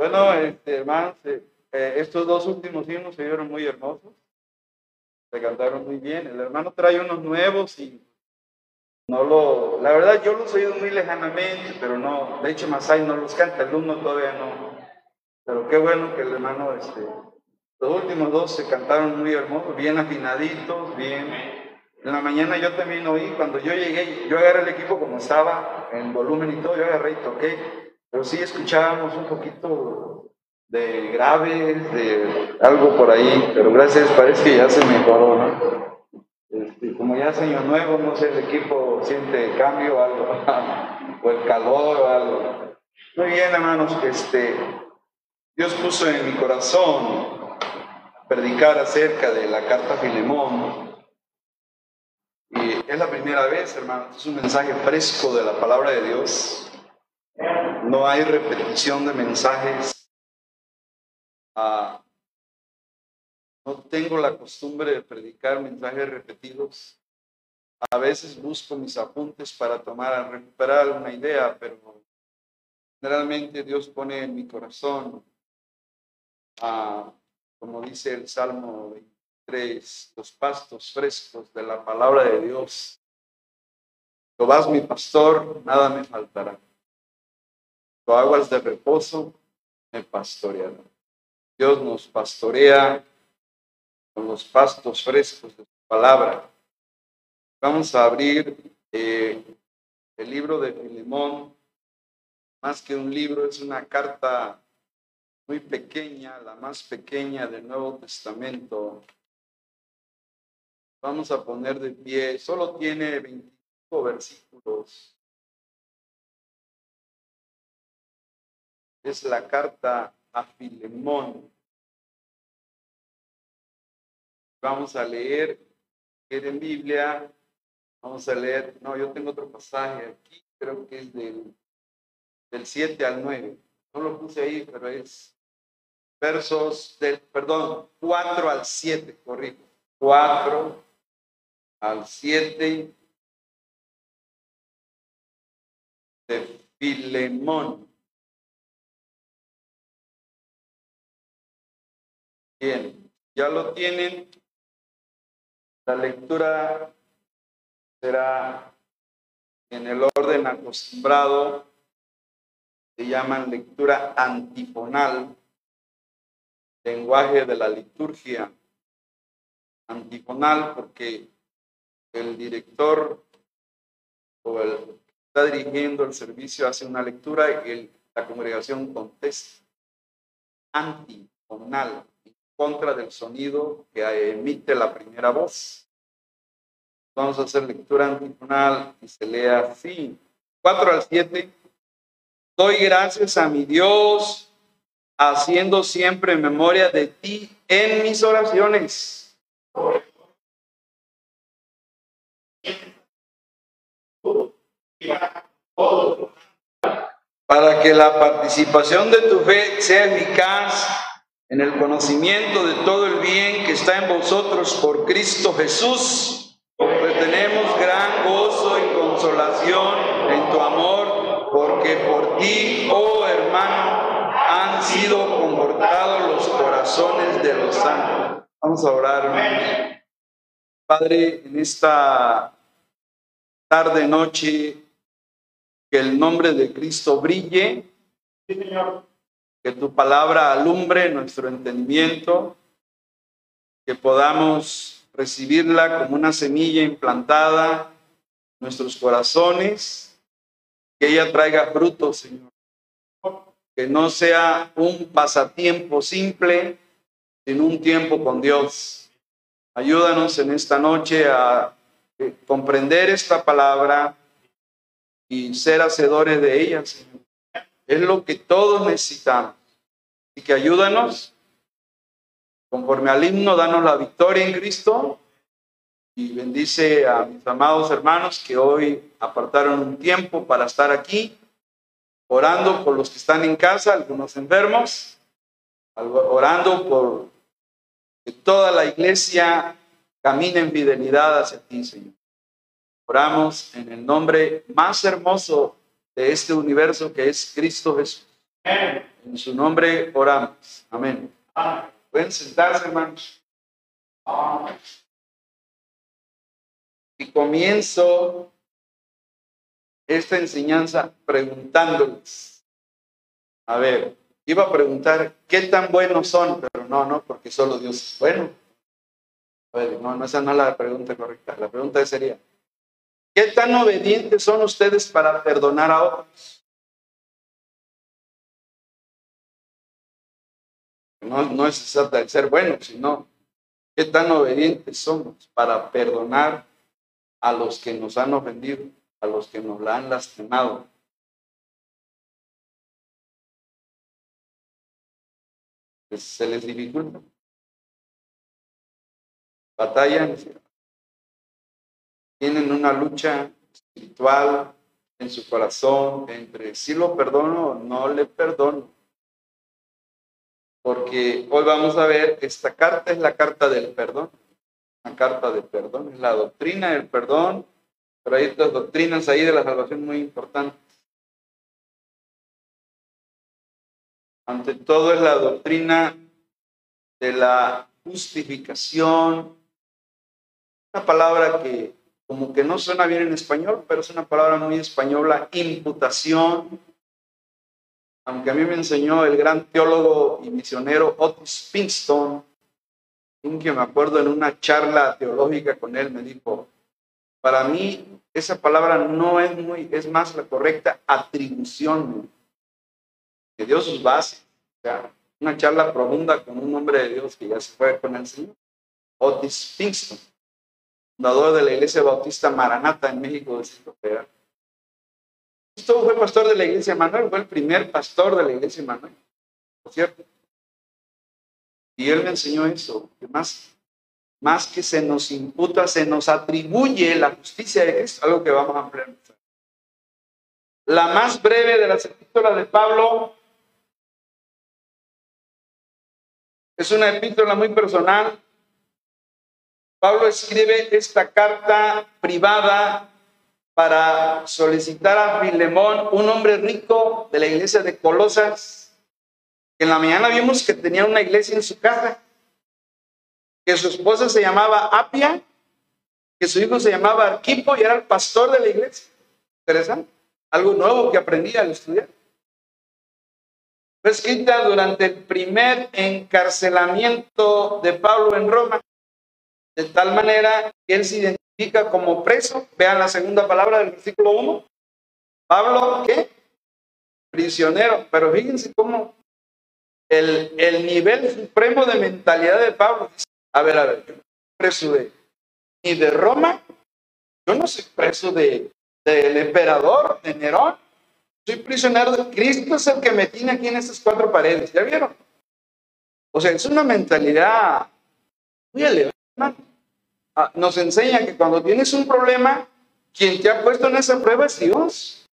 Bueno, este, hermanos, eh, estos dos últimos himnos se vieron muy hermosos. Se cantaron muy bien. El hermano trae unos nuevos y no lo. La verdad, yo los he oído muy lejanamente, pero no. De hecho, Masai no los canta, el uno todavía no. Pero qué bueno que el hermano, este. Los últimos dos se cantaron muy hermosos, bien afinaditos, bien. En la mañana yo también oí, cuando yo llegué, yo agarré el equipo como estaba, en volumen y todo, yo agarré y toqué, pero sí escuchábamos un poquito de graves, de algo por ahí, pero gracias, parece que ya se mejoró, ¿no? Este, como ya es año nuevo, no sé, el equipo siente cambio o algo, o el calor o algo. Muy bien, hermanos, este, Dios puso en mi corazón predicar acerca de la carta Filemón. Y es la primera vez, hermanos, es un mensaje fresco de la palabra de Dios. No hay repetición de mensajes Ah, no tengo la costumbre de predicar mensajes repetidos. A veces busco mis apuntes para tomar, recuperar una idea, pero generalmente Dios pone en mi corazón, ah, como dice el Salmo 23, los pastos frescos de la palabra de Dios. vas mi pastor, nada me faltará. Lo aguas de reposo me pastorearán. Dios nos pastorea con los pastos frescos de su palabra. Vamos a abrir eh, el libro de Filemón. Más que un libro, es una carta muy pequeña, la más pequeña del Nuevo Testamento. Vamos a poner de pie, solo tiene 25 versículos. Es la carta a Filemón. Vamos a leer, en Biblia, vamos a leer, no, yo tengo otro pasaje aquí, creo que es del, del 7 al 9. No lo puse ahí, pero es versos del, perdón, 4 al 7, corrijo. 4 al 7 de Filemón. Bien, ya lo tienen. La lectura será en el orden acostumbrado. Se llaman lectura antifonal, lenguaje de la liturgia. Antifonal porque el director o el que está dirigiendo el servicio hace una lectura y la congregación contesta. Antifonal contra del sonido que emite la primera voz. Vamos a hacer lectura antifonal y se lea así. 4 al 7. Doy gracias a mi Dios, haciendo siempre memoria de ti en mis oraciones. Para que la participación de tu fe sea eficaz en el conocimiento de todo el bien que está en vosotros por Cristo Jesús, pues tenemos gran gozo y consolación en tu amor, porque por ti, oh hermano, han sido confortados los corazones de los santos. Vamos a orar, Padre, en esta tarde, noche, que el nombre de Cristo brille. Señor que tu palabra alumbre nuestro entendimiento, que podamos recibirla como una semilla implantada en nuestros corazones, que ella traiga frutos, Señor. Que no sea un pasatiempo simple, sino un tiempo con Dios. Ayúdanos en esta noche a eh, comprender esta palabra y ser hacedores de ella, Señor. Es lo que todos necesitamos. Y que ayúdanos, conforme al himno, danos la victoria en Cristo. Y bendice a mis amados hermanos que hoy apartaron un tiempo para estar aquí, orando por los que están en casa, algunos enfermos, orando por que toda la iglesia camine en fidelidad hacia ti, Señor. Oramos en el nombre más hermoso de este universo que es Cristo Jesús. En su nombre oramos. Amén. Pueden sentarse, hermanos. Y comienzo esta enseñanza preguntándoles. A ver, iba a preguntar qué tan buenos son, pero no, no, porque solo Dios es bueno. A ver, no, no, esa no es la pregunta correcta. La pregunta sería, ¿qué tan obedientes son ustedes para perdonar a otros? No, es de ser buenos, sino qué tan obedientes somos para perdonar a los que nos han ofendido, a los que nos la han lastimado. ¿Se les dificulta? batallan, tienen una lucha espiritual en su corazón entre si lo perdono o no le perdono. Porque hoy vamos a ver, esta carta es la carta del perdón, una carta de perdón, es la doctrina del perdón, pero hay otras doctrinas ahí de la salvación muy importantes. Ante todo es la doctrina de la justificación, una palabra que como que no suena bien en español, pero es una palabra muy española, imputación. Aunque a mí me enseñó el gran teólogo y misionero Otis Pinkston, que me acuerdo en una charla teológica con él, me dijo, para mí esa palabra no es muy, es más la correcta atribución que Dios sus bases. una charla profunda con un hombre de Dios que ya se fue con el Señor, Otis Pinkston fundador de la Iglesia Bautista Maranata en México de Centro Federal. Esto fue pastor de la Iglesia Manuel, fue el primer pastor de la Iglesia Manuel, por cierto. Y él me enseñó eso, que más, más que se nos imputa, se nos atribuye la justicia de Cristo, algo que vamos a ampliar. La más breve de las epístolas de Pablo es una epístola muy personal, Pablo escribe esta carta privada para solicitar a Filemón, un hombre rico de la iglesia de Colosas. En la mañana vimos que tenía una iglesia en su casa, que su esposa se llamaba Apia, que su hijo se llamaba Arquipo y era el pastor de la iglesia. Interesante. Algo nuevo que aprendí al estudiar. Fue escrita durante el primer encarcelamiento de Pablo en Roma de tal manera que él se identifica como preso. Vean la segunda palabra del versículo 1. Pablo, ¿qué? Prisionero. Pero fíjense cómo el, el nivel supremo de mentalidad de Pablo. A ver, a ver, yo preso de, ni de Roma, yo no soy preso de, del emperador, de Nerón. Soy prisionero de Cristo, es el que me tiene aquí en estas cuatro paredes. ¿Ya vieron? O sea, es una mentalidad muy elevada. Nos enseña que cuando tienes un problema, quien te ha puesto en esa prueba es Dios.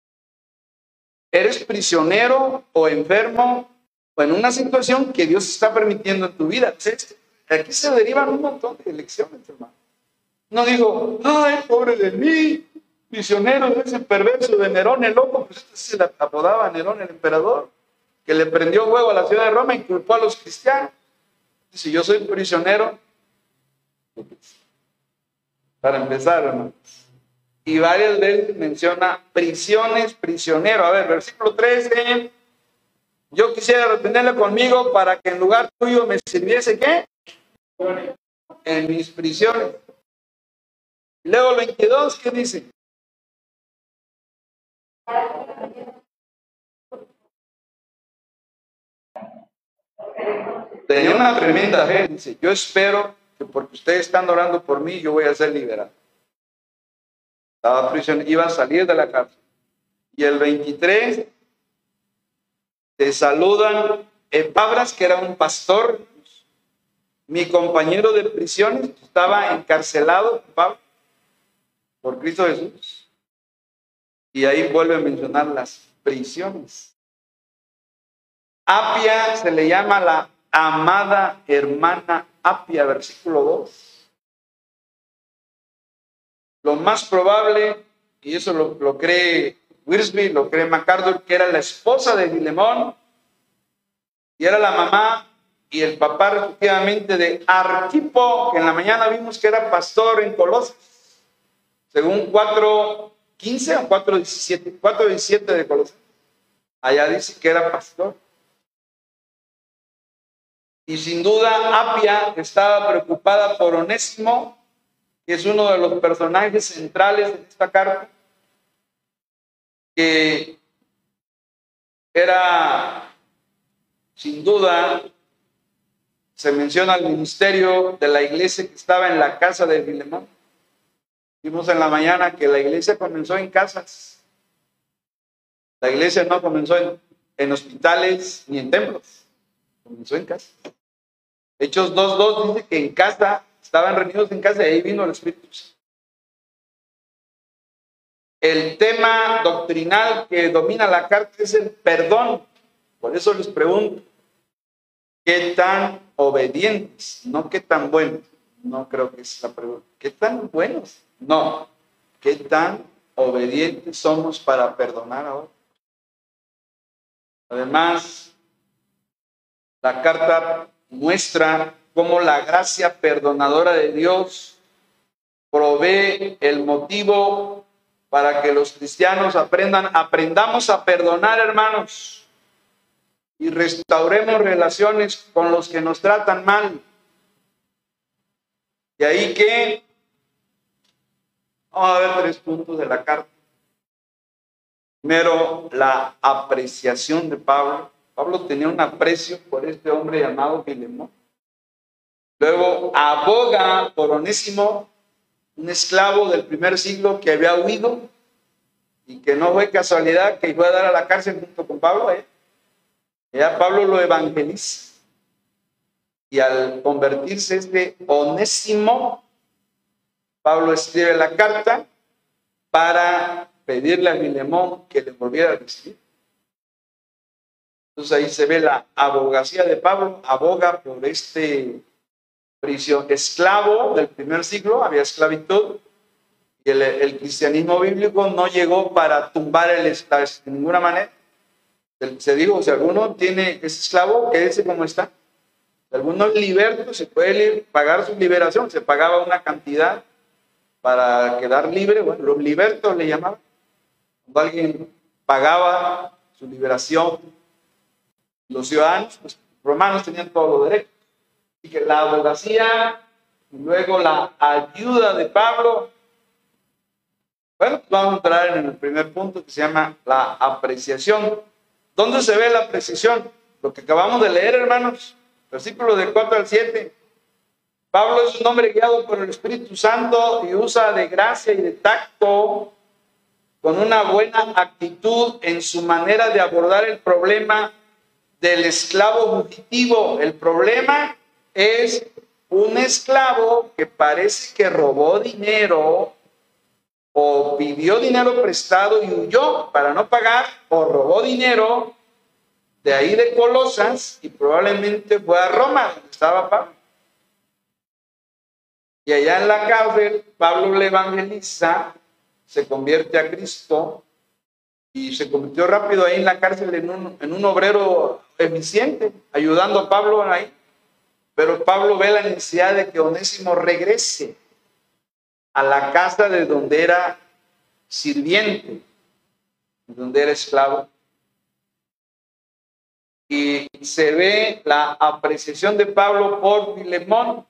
Eres prisionero o enfermo o en una situación que Dios está permitiendo en tu vida. Aquí se derivan un montón de lecciones, hermano. No digo, ay, pobre de mí, prisionero de ese perverso de Nerón el loco, pues este se le apodaba Nerón el emperador, que le prendió huevo a la ciudad de Roma y culpó a los cristianos. Si yo soy prisionero, para empezar. Y varias veces menciona prisiones, prisionero. A ver, versículo 13. Yo quisiera retenerlo conmigo para que en lugar tuyo me sirviese qué? En mis prisiones. Luego el 22, ¿qué dice? Tenía una tremenda fe, dice, yo espero que porque ustedes están orando por mí, yo voy a ser liberado. Estaba prisionero, iba a salir de la cárcel. Y el 23 te saludan Epabras, que era un pastor, mi compañero de prisiones, estaba encarcelado por Cristo Jesús. Y ahí vuelve a mencionar las prisiones. Apia se le llama la amada hermana Apia, versículo 2. Lo más probable, y eso lo, cree Wirsby, lo cree MacArthur, que era la esposa de Filemón, y era la mamá y el papá respectivamente de Arquipo, que en la mañana vimos que era pastor en Colosas, según 4.15 o 4.17, 4.17 de Colosas. Allá dice que era pastor. Y sin duda Apia estaba preocupada por Onésimo, que es uno de los personajes centrales de esta carta, que era sin duda se menciona el ministerio de la iglesia que estaba en la casa de Filemón. Vimos en la mañana que la iglesia comenzó en casas. La iglesia no comenzó en, en hospitales ni en templos, comenzó en casa. Hechos 2.2 dice que en casa, estaban reunidos en casa y ahí vino el Espíritu El tema doctrinal que domina la carta es el perdón. Por eso les pregunto, ¿qué tan obedientes? No qué tan buenos. No creo que es la pregunta. ¿Qué tan buenos? No. ¿Qué tan obedientes somos para perdonar ahora? Además, la carta muestra cómo la gracia perdonadora de Dios provee el motivo para que los cristianos aprendan, aprendamos a perdonar, hermanos, y restauremos relaciones con los que nos tratan mal. Y ahí que, vamos a ver tres puntos de la carta. Primero, la apreciación de Pablo. Pablo tenía un aprecio por este hombre llamado Filemón. Luego aboga por Onésimo, un esclavo del primer siglo que había huido y que no fue casualidad que iba a dar a la cárcel junto con Pablo. ¿eh? Ya Pablo lo evangeliza. Y al convertirse este Onésimo, Pablo escribe la carta para pedirle a Filemón que le volviera a recibir. Entonces ahí se ve la abogacía de Pablo, aboga por este prisión esclavo del primer siglo, había esclavitud, y el, cristianismo bíblico no llegó para tumbar el Estado de ninguna manera. Se dijo, si alguno tiene ese esclavo, quédese como está. Si alguno es se puede pagar su liberación, se pagaba una cantidad para quedar libre, bueno, los libertos le llamaban. Cuando alguien pagaba su liberación, los ciudadanos pues, romanos tenían todos los derechos. Y que la abogacía luego la ayuda de Pablo. Bueno, vamos a entrar en el primer punto que se llama la apreciación. ¿Dónde se ve la apreciación? Lo que acabamos de leer, hermanos. Versículo de 4 al 7. Pablo es un hombre guiado por el Espíritu Santo y usa de gracia y de tacto con una buena actitud en su manera de abordar el problema del esclavo fugitivo. El problema es un esclavo que parece que robó dinero o pidió dinero prestado y huyó para no pagar o robó dinero de ahí de Colosas y probablemente fue a Roma, donde estaba Pablo. Y allá en la cárcel, Pablo le evangeliza, se convierte a Cristo y se convirtió rápido ahí en la cárcel en un, en un obrero eficiente, ayudando a Pablo ahí. Pero Pablo ve la necesidad de que Onésimo regrese a la casa de donde era sirviente, de donde era esclavo. Y se ve la apreciación de Pablo por Filemón.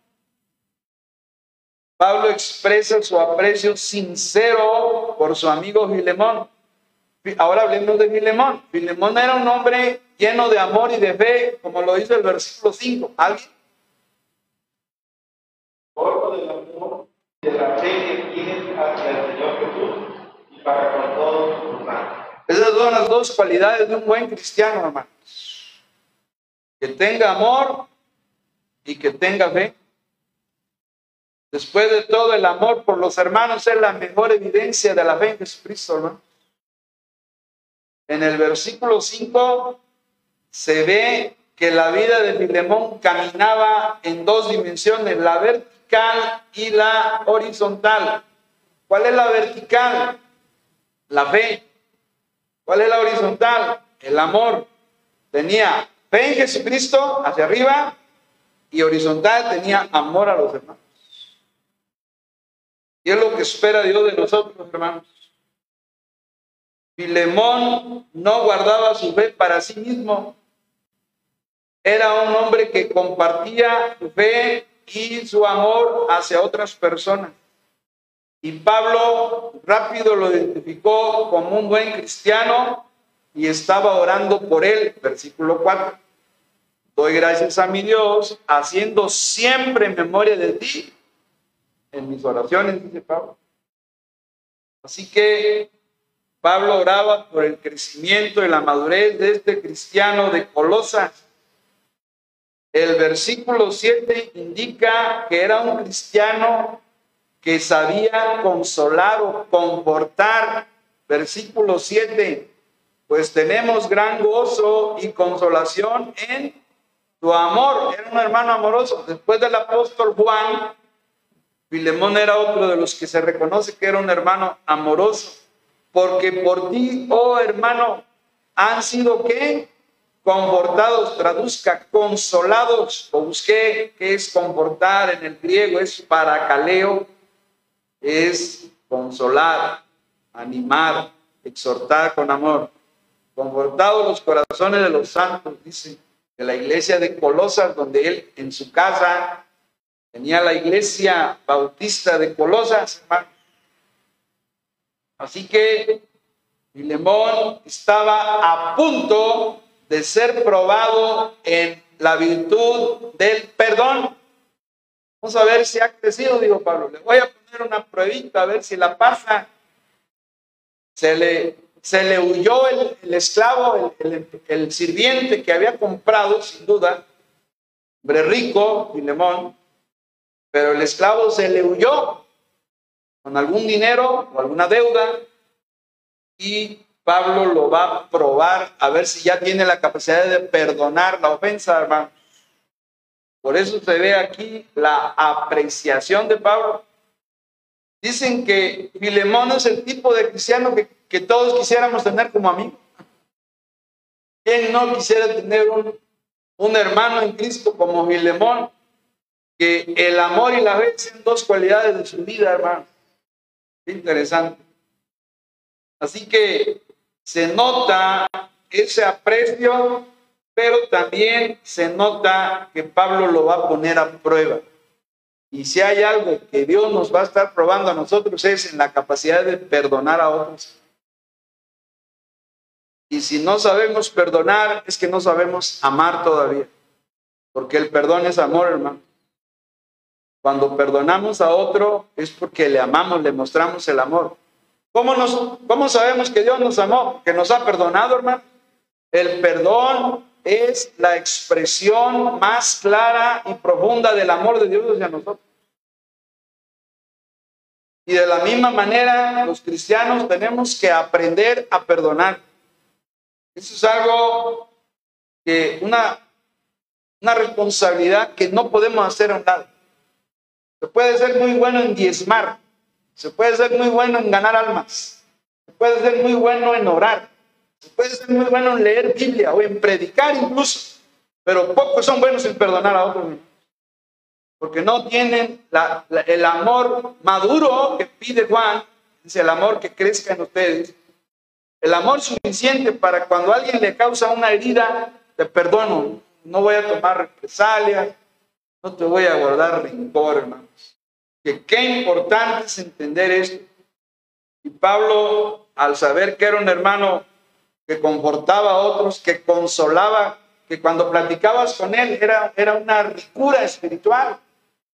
Pablo expresa su aprecio sincero por su amigo Filemón. Ahora hablemos de Filemón. Filemón era un hombre lleno de amor y de fe, como lo dice el versículo 5. ¿Alguien? Por del amor de la fe que tiene hacia el Señor Jesús y para con todos sus Esas son las dos cualidades de un buen cristiano, hermanos. Que tenga amor y que tenga fe. Después de todo, el amor por los hermanos es la mejor evidencia de la fe en Jesucristo, hermano. En el versículo 5 se ve que la vida de Filemón caminaba en dos dimensiones, la vertical y la horizontal. ¿Cuál es la vertical? La fe. ¿Cuál es la horizontal? El amor. Tenía fe en Jesucristo hacia arriba y horizontal tenía amor a los hermanos. Y es lo que espera Dios de nosotros, hermanos. Filemón no guardaba su fe para sí mismo. Era un hombre que compartía su fe y su amor hacia otras personas. Y Pablo rápido lo identificó como un buen cristiano y estaba orando por él. Versículo 4. Doy gracias a mi Dios, haciendo siempre memoria de ti en mis oraciones, dice Pablo. Así que Pablo oraba por el crecimiento y la madurez de este cristiano de Colosas. El versículo 7 indica que era un cristiano que sabía consolar o confortar. Versículo 7, pues tenemos gran gozo y consolación en tu amor. Era un hermano amoroso. Después del apóstol Juan, Filemón era otro de los que se reconoce que era un hermano amoroso porque por ti, oh hermano, han sido qué? Confortados, traduzca, consolados, o busqué qué es confortar en el griego, es paracaleo, es consolar, animar, exhortar con amor. Confortados los corazones de los santos, dice, de la iglesia de Colosas, donde él en su casa tenía la iglesia bautista de Colosas, hermano Así que Filemón estaba a punto de ser probado en la virtud del perdón. Vamos a ver si ha crecido, dijo Pablo. Le voy a poner una pruebita a ver si la pasa. Se le, se le huyó el, esclavo, el, sirviente que había comprado, sin duda, hombre rico, Filemón, pero el esclavo se le huyó con algún dinero o alguna deuda y Pablo lo va a probar a ver si ya tiene la capacidad de perdonar la ofensa, hermano. Por eso se ve aquí la apreciación de Pablo. Dicen que Filemón es el tipo de cristiano que, que todos quisiéramos tener como amigo. ¿Quién no quisiera tener un, un hermano en Cristo como Filemón? Que el amor y la fe sean dos cualidades de su vida, hermano interesante. Así que se nota ese aprecio, pero también se nota que Pablo lo va a poner a prueba. Y si hay algo que Dios nos va a estar probando a nosotros es en la capacidad de perdonar a otros. Y si no sabemos perdonar, es que no sabemos amar todavía. Porque el perdón es amor, hermano. Cuando perdonamos a otro es porque le amamos, le mostramos el amor. ¿Cómo, nos, ¿Cómo sabemos que Dios nos amó? Que nos ha perdonado, hermano. El perdón es la expresión más clara y profunda del amor de Dios hacia nosotros. Y de la misma manera, los cristianos tenemos que aprender a perdonar. Eso es algo que, una, una responsabilidad que no podemos hacer a un lado. Se puede ser muy bueno en diezmar, se puede ser muy bueno en ganar almas, se puede ser muy bueno en orar, se puede ser muy bueno en leer Biblia o en predicar incluso, pero pocos son buenos en perdonar a otros, porque no tienen el amor maduro que pide Juan, es el amor que crezca en ustedes, el amor suficiente para cuando alguien le causa una herida, te perdono, no voy a tomar represalias, no te voy a guardar rencor, hermanos. Que qué importante es entender esto. Y Pablo, al saber que era un hermano que confortaba a otros, que consolaba, que cuando platicabas con él era, era una ricura espiritual,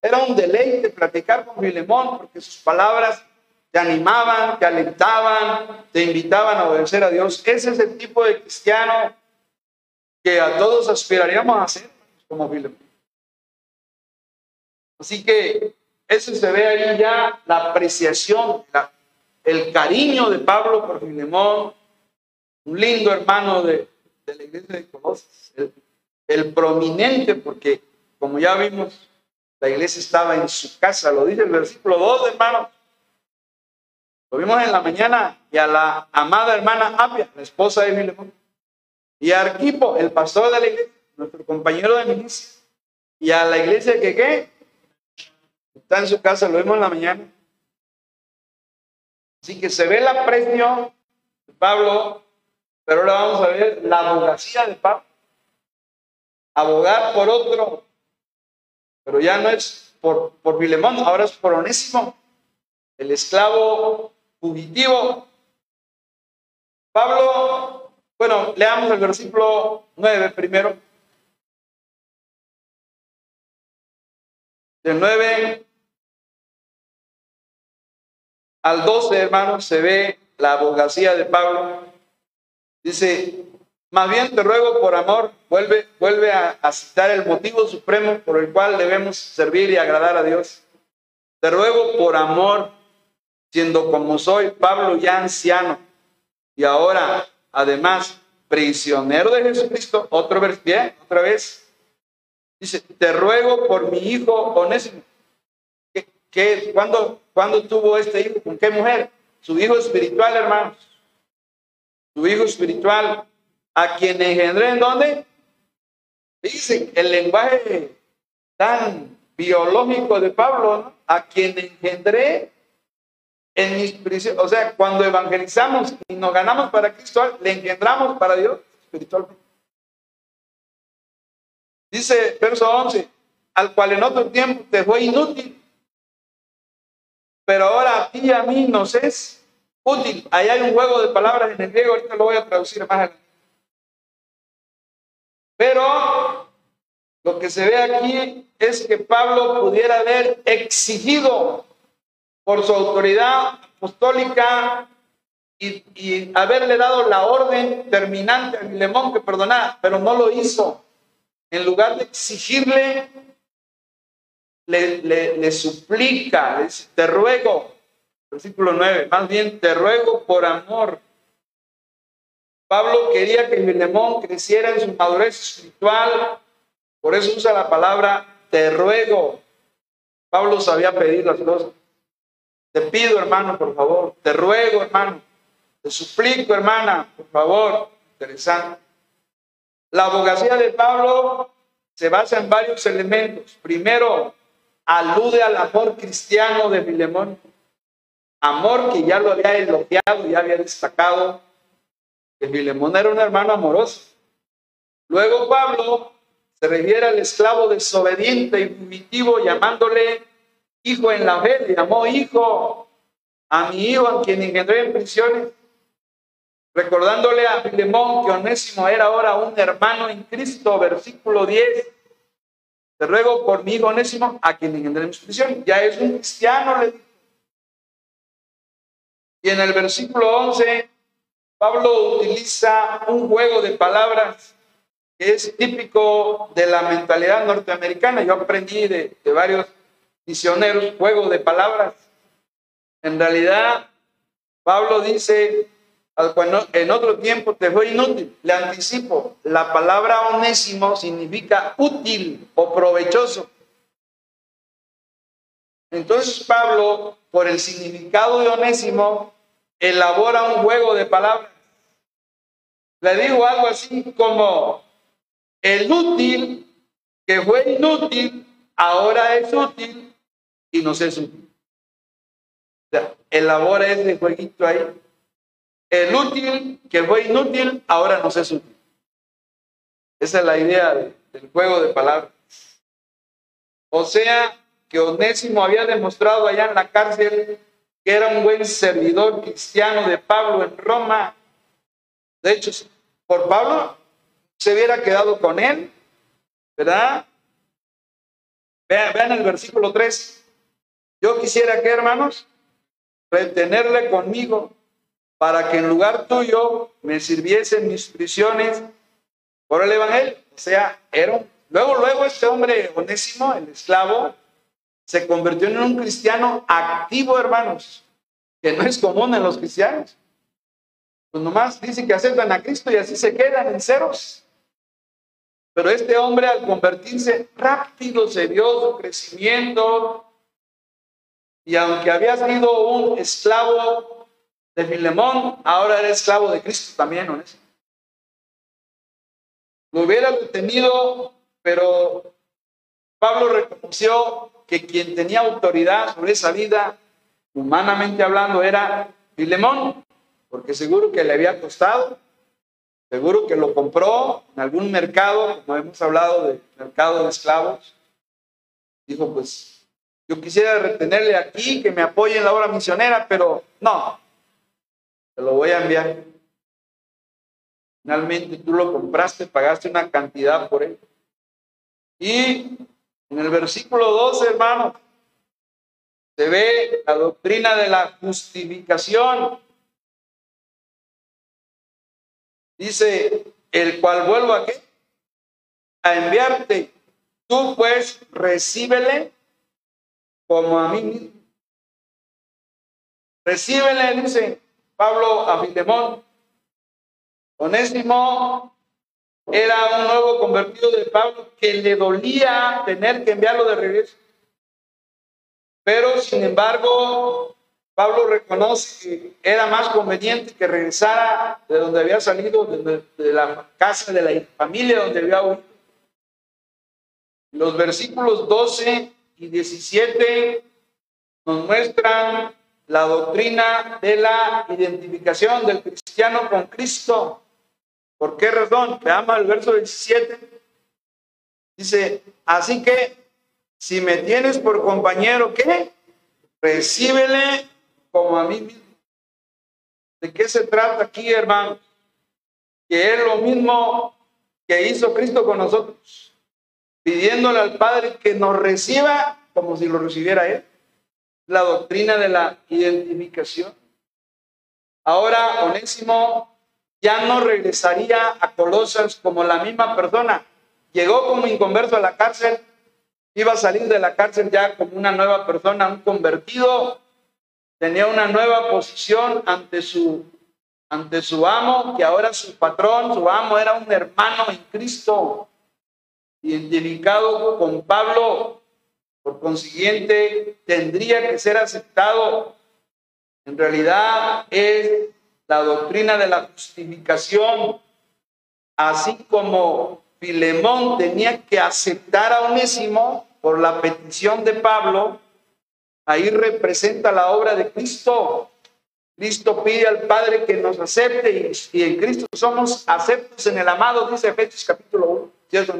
era un deleite platicar con Filemón, porque sus palabras te animaban, te alentaban, te invitaban a obedecer a Dios. Ese es el tipo de cristiano que a todos aspiraríamos a ser como Filemón. Así que eso se ve ahí ya, la apreciación, el cariño de Pablo por Filemón, un lindo hermano de, la iglesia de Colosas, el, prominente, porque como ya vimos, la iglesia estaba en su casa, lo dice el versículo 2, hermano. Lo vimos en la mañana y a la amada hermana Apia, la esposa de Filemón, y a Arquipo, el pastor de la iglesia, nuestro compañero de milicia, y a la iglesia que qué, está en su casa, lo vemos en la mañana. Así que se ve la presión de Pablo, pero ahora vamos a ver la abogacía de Pablo. Abogar por otro, pero ya no es por, por Filemón, ahora es por Onésimo, el esclavo fugitivo. Pablo, bueno, leamos el versículo 9 primero. Del 9 al 12, hermanos, se ve la abogacía de Pablo. Dice, más bien te ruego por amor, vuelve, vuelve a, citar el motivo supremo por el cual debemos servir y agradar a Dios. Te ruego por amor, siendo como soy, Pablo ya anciano, y ahora, además, prisionero de Jesucristo, otro bien, otra vez. Dice, te ruego por mi hijo Onésimo. ¿Qué, qué, cuándo, ¿Cuándo tuvo este hijo? ¿Con qué mujer? Su hijo espiritual, hermanos. Su hijo espiritual, a quien engendré en dónde? Dice el lenguaje tan biológico de Pablo, ¿no? a quien engendré en mis prisiones. O sea, cuando evangelizamos y nos ganamos para Cristo, le engendramos para Dios espiritualmente. Dice verso 11, al cual en otro tiempo te fue inútil pero ahora a ti y a mí nos es útil. Ahí hay un juego de palabras en el griego, ahorita lo voy a traducir más adelante. Pero lo que se ve aquí es que Pablo pudiera haber exigido por su autoridad apostólica y, haberle dado la orden terminante a Filemón que perdonara, pero no lo hizo. En lugar de exigirle, le, le, suplica, te ruego, versículo 9, más bien te ruego por amor. Pablo quería que Filemón creciera en su madurez espiritual, por eso usa la palabra te ruego. Pablo sabía pedir las cosas. Te pido, hermano, por favor. Te ruego, hermano. Te suplico, hermana, por favor. Interesante. La abogacía de Pablo se basa en varios elementos. Primero, alude al amor cristiano de Filemón, amor que ya lo había elogiado, ya había destacado, que Filemón era un hermano amoroso. Luego Pablo se refiere al esclavo desobediente y fugitivo llamándole hijo en la fe, le llamó hijo a mi hijo a quien engendré en prisiones, recordándole a Filemón que Onésimo era ahora un hermano en Cristo, versículo 10, te ruego por mi hijo Onésimo, a quien engendré en su prisión. Ya es un cristiano, le dijo. Y en el versículo 11, Pablo utiliza un juego de palabras que es típico de la mentalidad norteamericana. Yo aprendí de, de varios misioneros, juego de palabras. En realidad, Pablo dice, en otro tiempo te fue inútil. Le anticipo, la palabra onésimo significa útil o provechoso. Entonces Pablo, por el significado de onésimo, elabora un juego de palabras. Le digo algo así como, el útil que fue inútil, ahora es útil y no es útil. O sea, elabora ese jueguito ahí. El útil que fue inútil, ahora nos es útil. Esa es la idea del juego de palabras. O sea, que Onésimo había demostrado allá en la cárcel que era un buen servidor cristiano de Pablo en Roma. De hecho, por Pablo se hubiera quedado con él, ¿verdad? Vean, vean el versículo 3. Yo quisiera que, hermanos, retenerle conmigo para que en lugar tuyo me sirviesen mis prisiones por el Evangelio. O sea, era luego, luego este hombre onésimo, el esclavo, se convirtió en un cristiano activo, hermanos, que no es común en los cristianos. Pues nomás dicen que aceptan a Cristo y así se quedan en ceros. Pero este hombre al convertirse rápido se vio su crecimiento y aunque había sido un esclavo de Filemón, ahora era esclavo de Cristo también, ¿no es? lo hubiera detenido, pero Pablo reconoció que quien tenía autoridad sobre esa vida, humanamente hablando, era Filemón, porque seguro que le había costado, seguro que lo compró en algún mercado, como hemos hablado de mercado de esclavos. Dijo, pues yo quisiera retenerle aquí, que me apoye en la obra misionera, pero no, te lo voy a enviar. Finalmente tú lo compraste, pagaste una cantidad por él. Y en el versículo 12, hermano, se ve la doctrina de la justificación. Dice, el cual vuelvo a qué? A enviarte. Tú pues recíbele como a mí mismo. Recíbele, dice Pablo a Filemón. Onésimo era un nuevo convertido de Pablo que le dolía tener que enviarlo de regreso. Pero, sin embargo, Pablo reconoce que era más conveniente que regresara de donde había salido, de, la casa de la familia donde había huido. Los versículos 12 y 17 nos muestran la doctrina de la identificación del cristiano con Cristo. ¿Por qué razón? Veamos el verso 17. Dice, así que si me tienes por compañero, ¿qué? Recíbele como a mí mismo. ¿De qué se trata aquí, hermano? Que es lo mismo que hizo Cristo con nosotros, pidiéndole al Padre que nos reciba como si lo recibiera Él. La doctrina de la identificación. Ahora, Onésimo ya no regresaría a Colosas como la misma persona. Llegó como inconverso a la cárcel, iba a salir de la cárcel ya como una nueva persona, un convertido, tenía una nueva posición ante su, ante su amo, que ahora su patrón, su amo era un hermano en Cristo, identificado con Pablo, por consiguiente tendría que ser aceptado. En realidad es la doctrina de la justificación, así como Filemón tenía que aceptar a Onésimo por la petición de Pablo, Ahí representa la obra de Cristo. Cristo pide al Padre que nos acepte y, en Cristo somos aceptos en el amado, dice Efesios capítulo 1. ¿Cierto?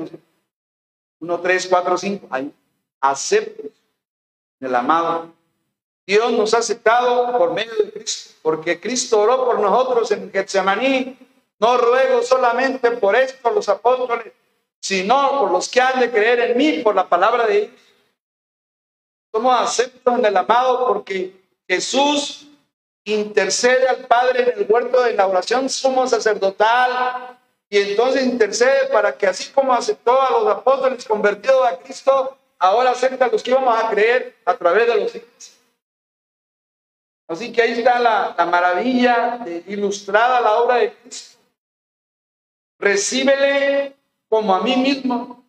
1, 3, 4, 5. Ahí. Aceptos en el amado. Dios nos ha aceptado por medio de Cristo, porque Cristo oró por nosotros en Getsemaní. No ruego solamente por esto los apóstoles, sino por los que han de creer en mí por la palabra de ellos somos aceptos en el amado porque Jesús intercede al Padre en el huerto de la oración sumo sacerdotal y entonces intercede para que así como aceptó a los apóstoles convertidos a Cristo, ahora acepta los que íbamos a creer a través de los siglos. Así que ahí está la, maravilla de, ilustrada la obra de Cristo. Recíbele como a mí mismo.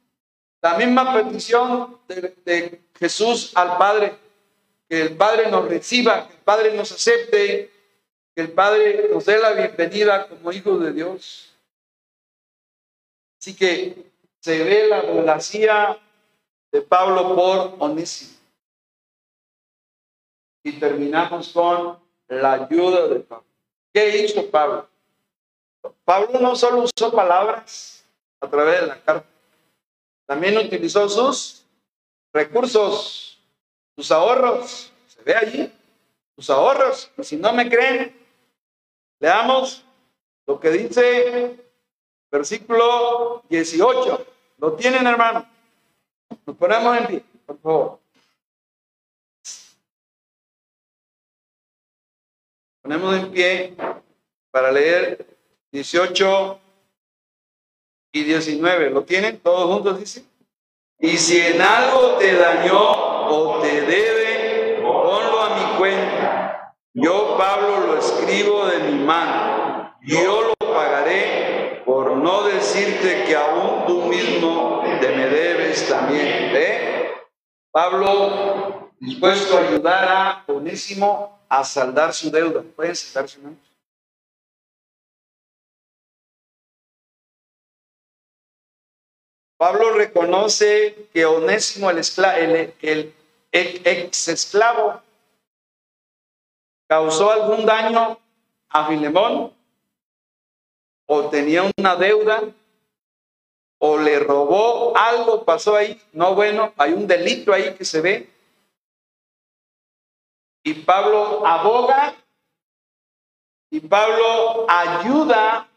La misma petición de Jesús al Padre, que el Padre nos reciba, que el Padre nos acepte, que el Padre nos dé la bienvenida como hijos de Dios. Así que se ve la relacía de Pablo por Onésimo. Y terminamos con la ayuda de Pablo. ¿Qué hizo Pablo? Pablo no solo usó palabras a través de la carta, también utilizó sus recursos, tus ahorros, se ve allí, tus ahorros. Si no me creen, leamos lo que dice versículo 18. ¿Lo tienen, hermano? Nos ponemos en pie, por favor. Ponemos en pie para leer 18 y 19. ¿Lo tienen? ¿Todos juntos dice? Y si en algo te dañó o te debe, ponlo a mi cuenta. Yo, Pablo, lo escribo de mi mano. Yo lo pagaré por no decirte que aún tú mismo te me debes también. ¿Ve? Pablo dispuesto a ayudar a Onésimo a saldar su deuda. Pueden sentarse, hermanos. Pablo reconoce que Onésimo, el, el, el ex esclavo, causó algún daño a Filemón o tenía una deuda o le robó algo, pasó ahí, no bueno, hay un delito ahí que se ve. Y Pablo aboga y Pablo ayuda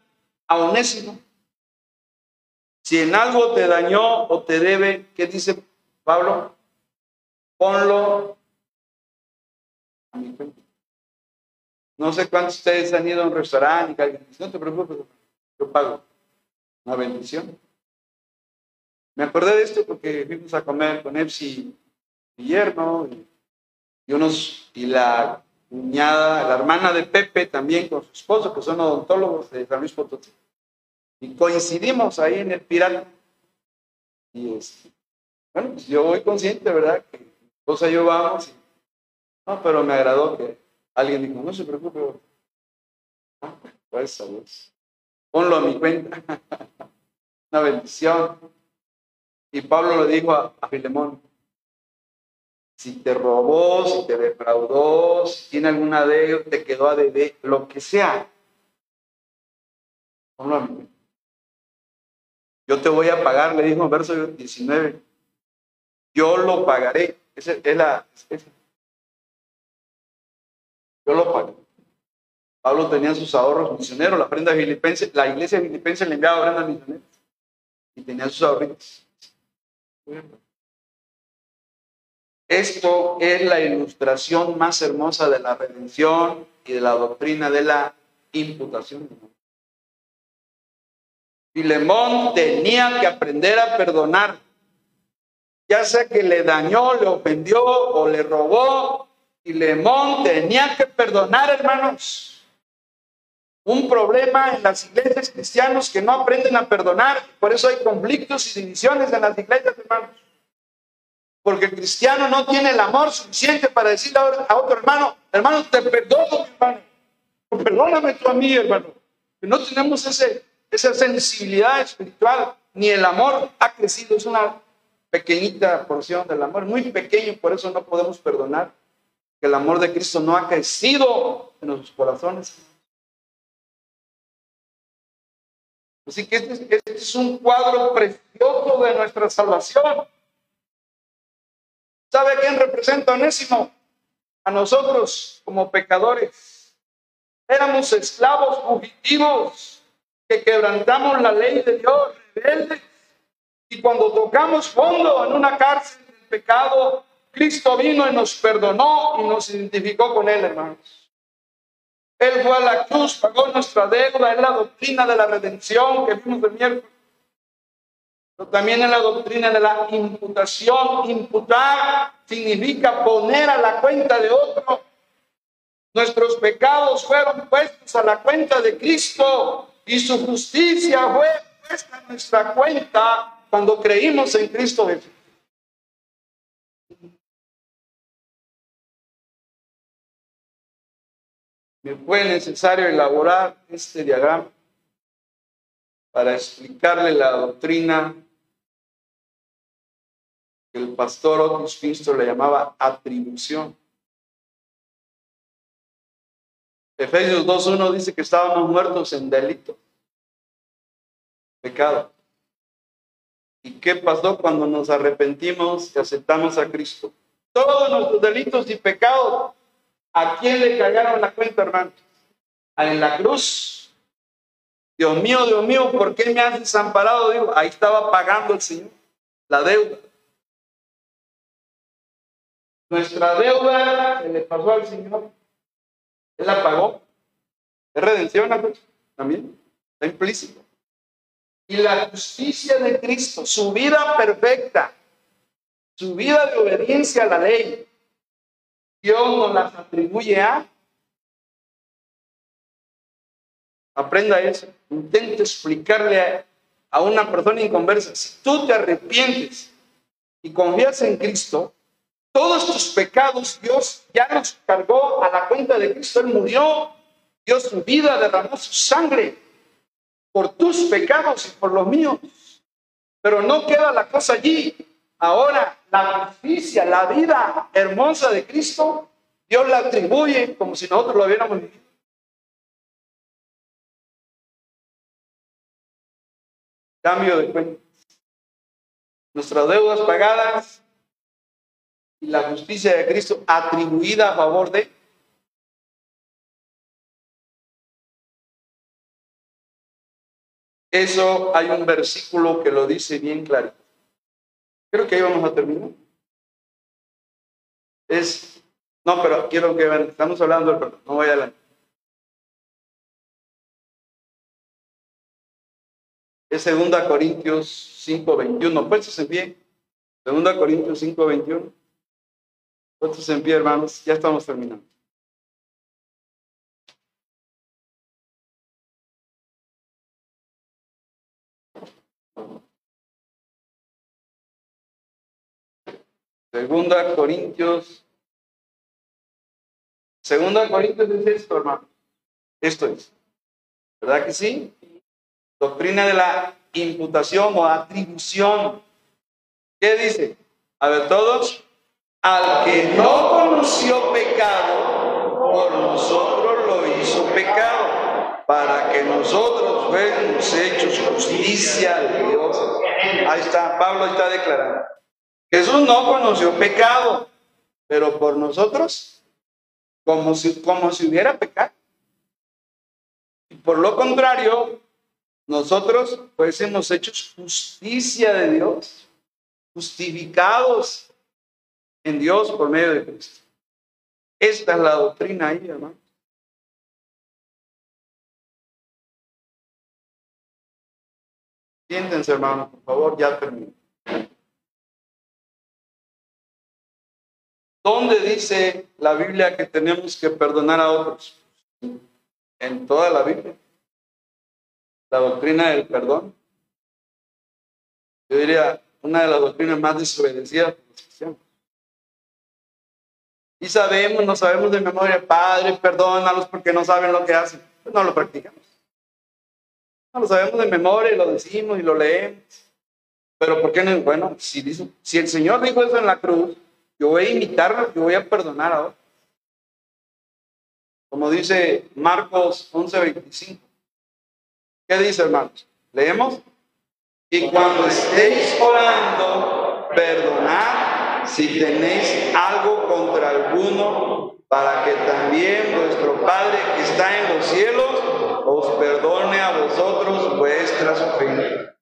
a Onésimo. Si en algo te dañó o te debe, ¿qué dice Pablo? Ponlo a mi cuenta. No sé cuántos de ustedes han ido a un restaurante y alguien dice, no te preocupes, yo pago. Una bendición. Me acordé de esto porque fuimos a comer con Epsi y yerno y, unos, y la cuñada, la hermana de Pepe también con su esposo, que son odontólogos de San Luis Potosí. Y coincidimos ahí en el pirata. Y este, bueno, pues yo voy consciente, ¿verdad? Que mi y yo vamos. no, pero me agradó que alguien dijo, no se preocupe. Ah, pues, Ponlo a mi cuenta. Una bendición. Y Pablo le dijo a, a Filemón, si te robó, si te defraudó, si tiene alguna deuda, te quedó a deber, lo que sea. Ponlo a mi cuenta. Yo te voy a pagar, le dijo en verso 19. Yo lo pagaré. Esa es la. Yo lo pagaré. Pablo tenía sus ahorros misioneros, la prenda filipense, la iglesia filipense le enviaba prendas misioneras y tenía sus ahorros. Esto es la ilustración más hermosa de la redención y de la doctrina de la imputación. Filemón tenía que aprender a perdonar, ya sea que le dañó, le ofendió o le robó. Filemón tenía que perdonar, hermanos. Un problema en las iglesias cristianas que no aprenden a perdonar, por eso hay conflictos y divisiones en las iglesias, hermanos. Porque el cristiano no tiene el amor suficiente para decirle a otro hermano, hermano, te perdono, hermano. Perdóname tú a mí, hermano. Que no tenemos ese, esa sensibilidad espiritual, ni el amor ha crecido, es una pequeñita porción del amor, muy pequeño, por eso no podemos perdonar, que el amor de Cristo no ha crecido en nuestros corazones. Así que este, este es un cuadro precioso de nuestra salvación. ¿Sabe quién representa Onésimo? A nosotros como pecadores. Éramos esclavos fugitivos que quebrantamos la ley de Dios, rebeldes. Y cuando tocamos fondo en una cárcel del pecado, Cristo vino y nos perdonó y nos identificó con Él, hermanos. Él fue a la cruz, pagó nuestra deuda, es la doctrina de la redención que vimos el miércoles. Pero también es la doctrina de la imputación. Imputar significa poner a la cuenta de otro. Nuestros pecados fueron puestos a la cuenta de Cristo y su justicia fue puesta en nuestra cuenta cuando creímos en Cristo Jesús. Fue necesario elaborar este diagrama para explicarle la doctrina que el pastor Otis Finster le llamaba atribución. Efesios 2.1 dice que estábamos muertos en delito, pecado. ¿Y qué pasó cuando nos arrepentimos y aceptamos a Cristo? Todos nuestros delitos y pecados, ¿a quién le cagaron la cuenta, hermanos? En la cruz. Dios mío, Dios mío, ¿por qué me has desamparado? Digo, ahí estaba pagando el Señor la deuda. Nuestra deuda se le pasó al Señor él la pagó. Es redención, también. Está implícito. Y la justicia de Cristo, su vida perfecta, su vida de obediencia a la ley, Dios nos las atribuye a. Aprenda eso. Intente explicarle a, una persona inconversa. Si tú te arrepientes y confías en Cristo, todos tus pecados Dios ya los cargó a la cuenta de Cristo. Él murió, dio su vida, derramó su sangre por tus pecados y por los míos. Pero no queda la cosa allí. Ahora, la justicia, la vida hermosa de Cristo, Dios la atribuye como si nosotros lo hubiéramos vivido. Cambio de cuenta. Nuestras deudas pagadas y la justicia de Cristo atribuida a favor de Eso hay un versículo que lo dice bien claro. Creo que ahí vamos a terminar. Es, no, pero quiero que vean, estamos hablando del no voy adelante. Es 2 Corintios 5, 21. Puestos en pie. 2 Corintios 5, 21. Puestos en pie, hermanos. Ya estamos terminando. Segunda Corintios. Segunda Corintios es esto, hermano. Esto es. ¿Verdad que sí? Doctrina de la imputación o atribución. ¿Qué dice? A ver, todos. Al que no conoció pecado, por nosotros lo hizo pecado, para que nosotros fuéramos hechos justicia de Dios. Ahí está, Pablo está declarando. Jesús no conoció pecado, pero por nosotros, como si, como si hubiera pecado. Y por lo contrario, nosotros pues hemos hecho justicia de Dios, justificados en Dios por medio de Cristo. Esta es la doctrina ahí, hermano. Siéntense, hermano, por favor, ya termino. ¿Dónde dice la Biblia que tenemos que perdonar a otros? En toda la Biblia. La doctrina del perdón. Yo diría, una de las doctrinas más desobedecidas por los cristianos. Y sabemos, no sabemos de memoria, Padre, perdónalos porque no saben lo que hacen. Pues no lo practicamos. No lo sabemos de memoria y lo decimos y lo leemos. Pero ¿por qué no? Bueno, si, si el Señor dijo eso en la cruz, yo voy a imitarlo, yo voy a perdonar a otros. Como dice Marcos 11:25. ¿Qué dice, hermanos? ¿Leemos? Y cuando estéis orando, perdonad si tenéis algo contra alguno, para que también vuestro Padre que está en los cielos os perdone a vosotros vuestras ofensas.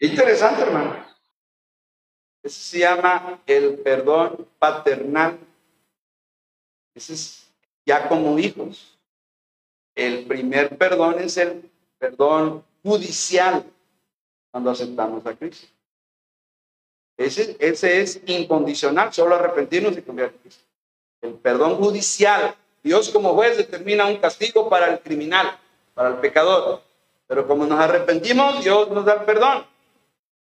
Interesante, hermano. Se llama el perdón paternal. Ese es ya como hijos. El primer perdón es el perdón judicial cuando aceptamos a Cristo. Ese, ese es incondicional, solo arrepentirnos y cambiar. El perdón judicial. Dios como juez determina un castigo para el criminal, para el pecador. Pero como nos arrepentimos, Dios nos da el perdón.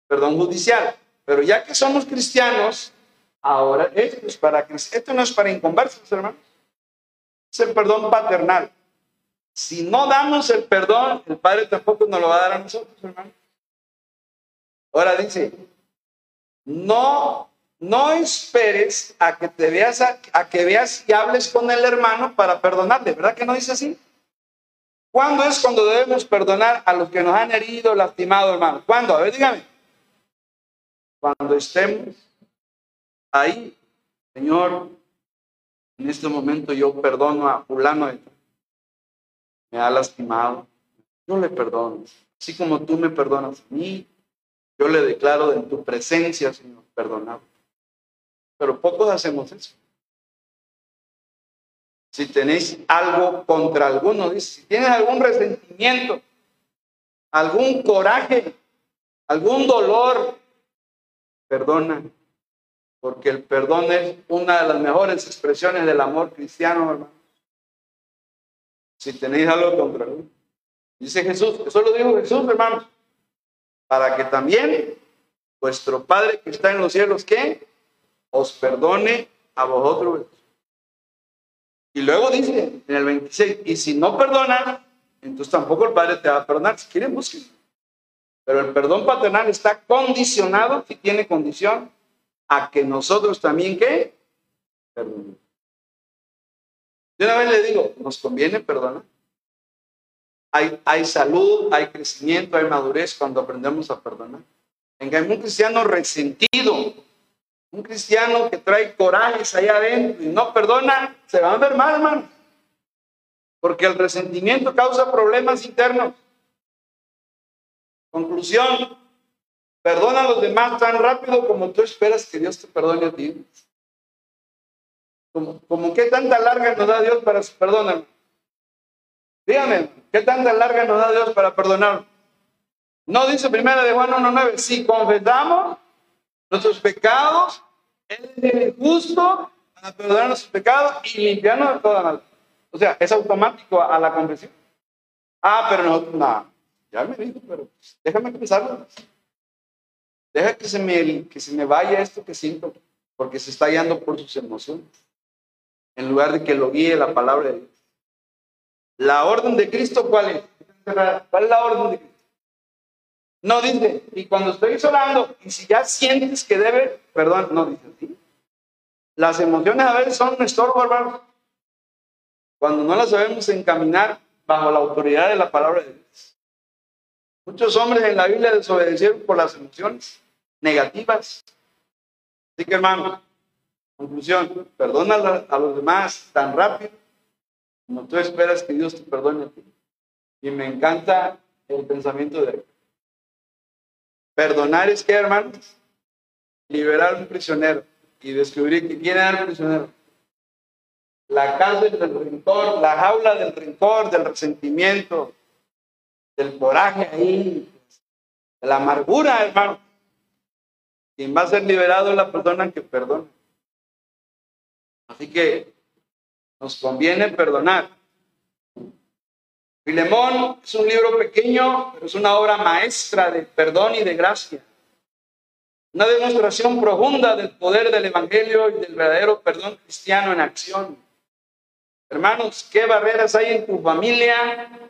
Perdón judicial. Pero ya que somos cristianos, ahora esto, es para, esto no es para inconversos, hermanos. Es el perdón paternal. Si no damos el perdón, el Padre tampoco nos lo va a dar a nosotros, hermanos. Ahora dice, no, no esperes a que te veas, a, a, que veas y hables con el hermano para perdonarle, ¿verdad que no dice así? ¿Cuándo es cuando debemos perdonar a los que nos han herido, lastimado, hermano? ¿Cuándo? A ver, dígame. Cuando estemos ahí, Señor, en este momento yo perdono a fulano de me ha lastimado, yo le perdono. Así como tú me perdonas a mí, yo le declaro en tu presencia, Señor, perdonado. Pero pocos hacemos eso. Si tenéis algo contra alguno, dice, si tienes algún resentimiento, algún coraje, algún dolor, perdona, porque el perdón es una de las mejores expresiones del amor cristiano, hermano. Si tenéis algo contra mí. Dice Jesús, eso lo dijo Jesús, hermanos, para que también vuestro Padre que está en los cielos, ¿qué? Os perdone a vosotros. Y luego dice en el 26, y si no perdonan, entonces tampoco el Padre te va a perdonar. Si quieren. Pero el perdón paternal está condicionado, si tiene condición, a que nosotros también, ¿qué? Perdonemos. De una vez le digo, nos conviene perdonar. Hay, hay salud, hay crecimiento, hay madurez cuando aprendemos a perdonar. En cambio, un cristiano resentido, un cristiano que trae corajes allá adentro y no perdona, se va a ver mal, hermano. Porque el resentimiento causa problemas internos. Conclusión, perdona a los demás tan rápido como tú esperas que Dios te perdone a ti. Como, como qué tanta larga nos da Dios para perdonar. Dígame, ¿qué tanta larga nos da Dios para perdonar? No dice primera de Juan 1.9, si confesamos nuestros pecados, Él es justo para perdonar nuestros pecados y limpiarnos de toda maldad. O sea, es automático a, la confesión. Ah, pero nosotros, no, ya me dijo, pero déjame pensarlo. Deja que se, me, que se me vaya esto que siento, porque se está guiando por sus emociones, en lugar de que lo guíe la palabra de Dios. La orden de Cristo, ¿cuál es? ¿Cuál es la orden de Cristo? No dice, y cuando estoy orando, y si ya sientes que debe, perdón, no dice. Las emociones a veces son un estorbo, hermano. Cuando no las sabemos encaminar bajo la autoridad de la palabra de Dios. Muchos hombres en la Biblia desobedecieron por las emociones negativas. Así que, hermano, conclusión, perdona a los demás tan rápido como tú esperas que Dios te perdone a ti. Y me encanta el pensamiento de Perdonar es que, hermanos, liberar a un prisionero y descubrir que quién era el prisionero. La cárcel del rencor, la jaula del rencor, del resentimiento, del coraje ahí, la amargura, hermano. Quien va a ser liberado es la persona que perdona. Así que nos conviene perdonar. Filemón es un libro pequeño, pero es una obra maestra de perdón y de gracia. Una demostración profunda del poder del Evangelio y del verdadero perdón cristiano en acción. Hermanos, ¿qué barreras hay en tu familia,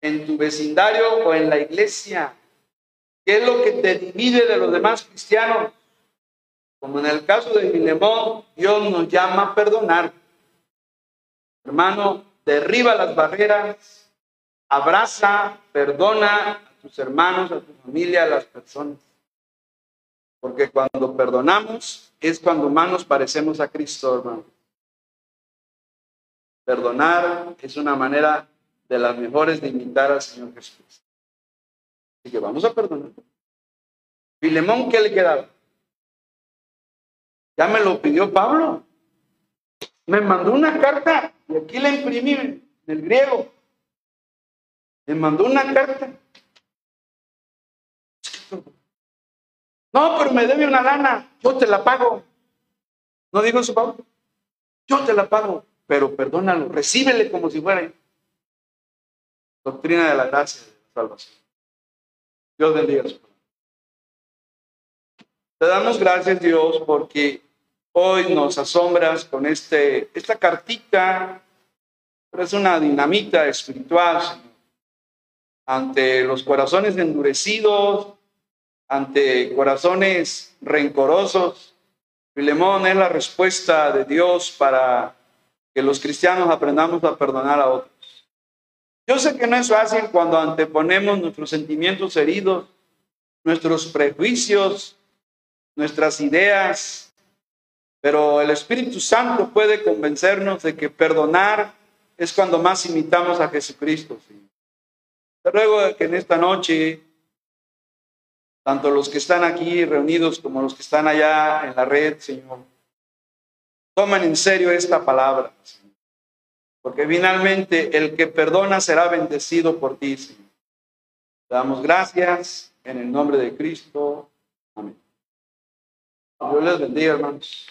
en tu vecindario o en la iglesia? ¿Qué es lo que te divide de los demás cristianos? Como en el caso de Filemón, Dios nos llama a perdonar. Hermano, derriba las barreras Abraza, perdona a tus hermanos, a tu familia, a las personas. Porque cuando perdonamos es cuando más nos parecemos a Cristo, hermano. Perdonar es una manera de las mejores de imitar al Señor Jesús. Así que vamos a perdonar. Filemón, ¿qué le quedaba? Ya me lo pidió Pablo. Me mandó una carta y aquí la imprimí en el griego. Me mandó una carta. No, pero me debe una lana. Yo te la pago. ¿No digo eso, Pablo? Yo te la pago, pero perdónalo. Recíbele como si fuera. Doctrina de la gracia de la salvación. Dios bendiga su Te damos gracias, Dios, porque hoy nos asombras con este, esta cartita, pero es una dinamita espiritual, Señor ante los corazones endurecidos, ante corazones rencorosos. Filemón es la respuesta de Dios para que los cristianos aprendamos a perdonar a otros. Yo sé que no es fácil cuando anteponemos nuestros sentimientos heridos, nuestros prejuicios, nuestras ideas, pero el Espíritu Santo puede convencernos de que perdonar es cuando más imitamos a Jesucristo. Te ruego que en esta noche, tanto los que están aquí reunidos como los que están allá en la red, Señor, tomen en serio esta palabra, porque finalmente el que perdona será bendecido por ti, Señor. Te damos gracias en el nombre de Cristo. Amén. Dios les bendiga, hermanos.